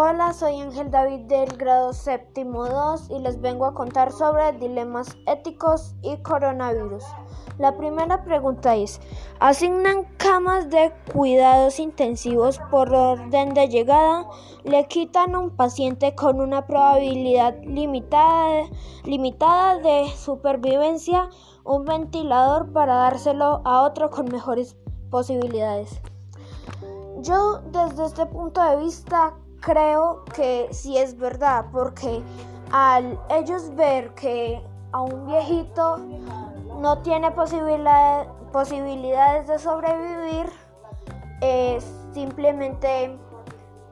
Hola, soy Ángel David del grado séptimo 2 y les vengo a contar sobre dilemas éticos y coronavirus. La primera pregunta es, ¿asignan camas de cuidados intensivos por orden de llegada? ¿Le quitan a un paciente con una probabilidad limitada, limitada de supervivencia un ventilador para dárselo a otro con mejores posibilidades? Yo desde este punto de vista creo que sí es verdad, porque al ellos ver que a un viejito no tiene posibilidades de sobrevivir, eh, simplemente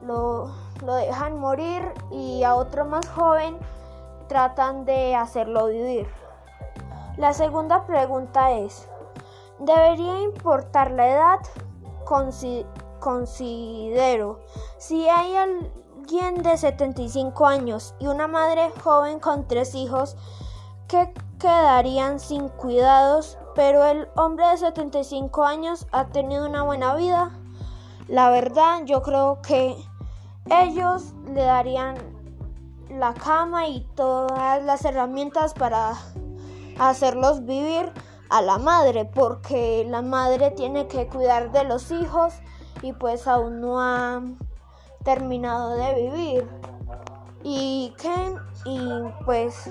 lo, lo dejan morir y a otro más joven tratan de hacerlo vivir. La segunda pregunta es, ¿debería importar la edad? Considero. Si hay alguien de 75 años y una madre joven con tres hijos que quedarían sin cuidados, pero el hombre de 75 años ha tenido una buena vida, la verdad yo creo que ellos le darían la cama y todas las herramientas para hacerlos vivir a la madre, porque la madre tiene que cuidar de los hijos y pues aún no ha terminado de vivir. Y que, y pues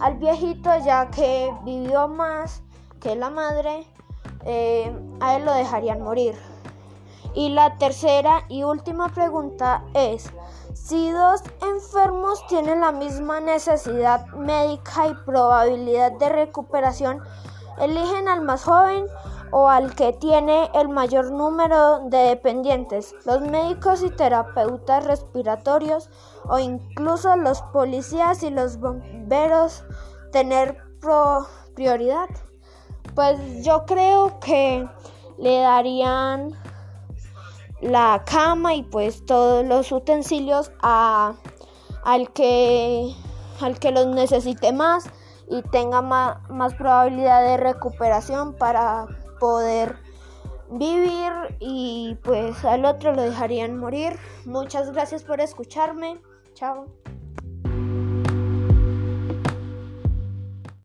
al viejito ya que vivió más que la madre, eh, a él lo dejarían morir. Y la tercera y última pregunta es, si dos enfermos tienen la misma necesidad médica y probabilidad de recuperación, eligen al más joven o al que tiene el mayor número de dependientes, los médicos y terapeutas respiratorios o incluso los policías y los bomberos tener prioridad. Pues yo creo que le darían la cama y pues todos los utensilios a, al, que, al que los necesite más y tenga más probabilidad de recuperación para poder vivir y pues al otro lo dejarían morir. Muchas gracias por escucharme. Chao.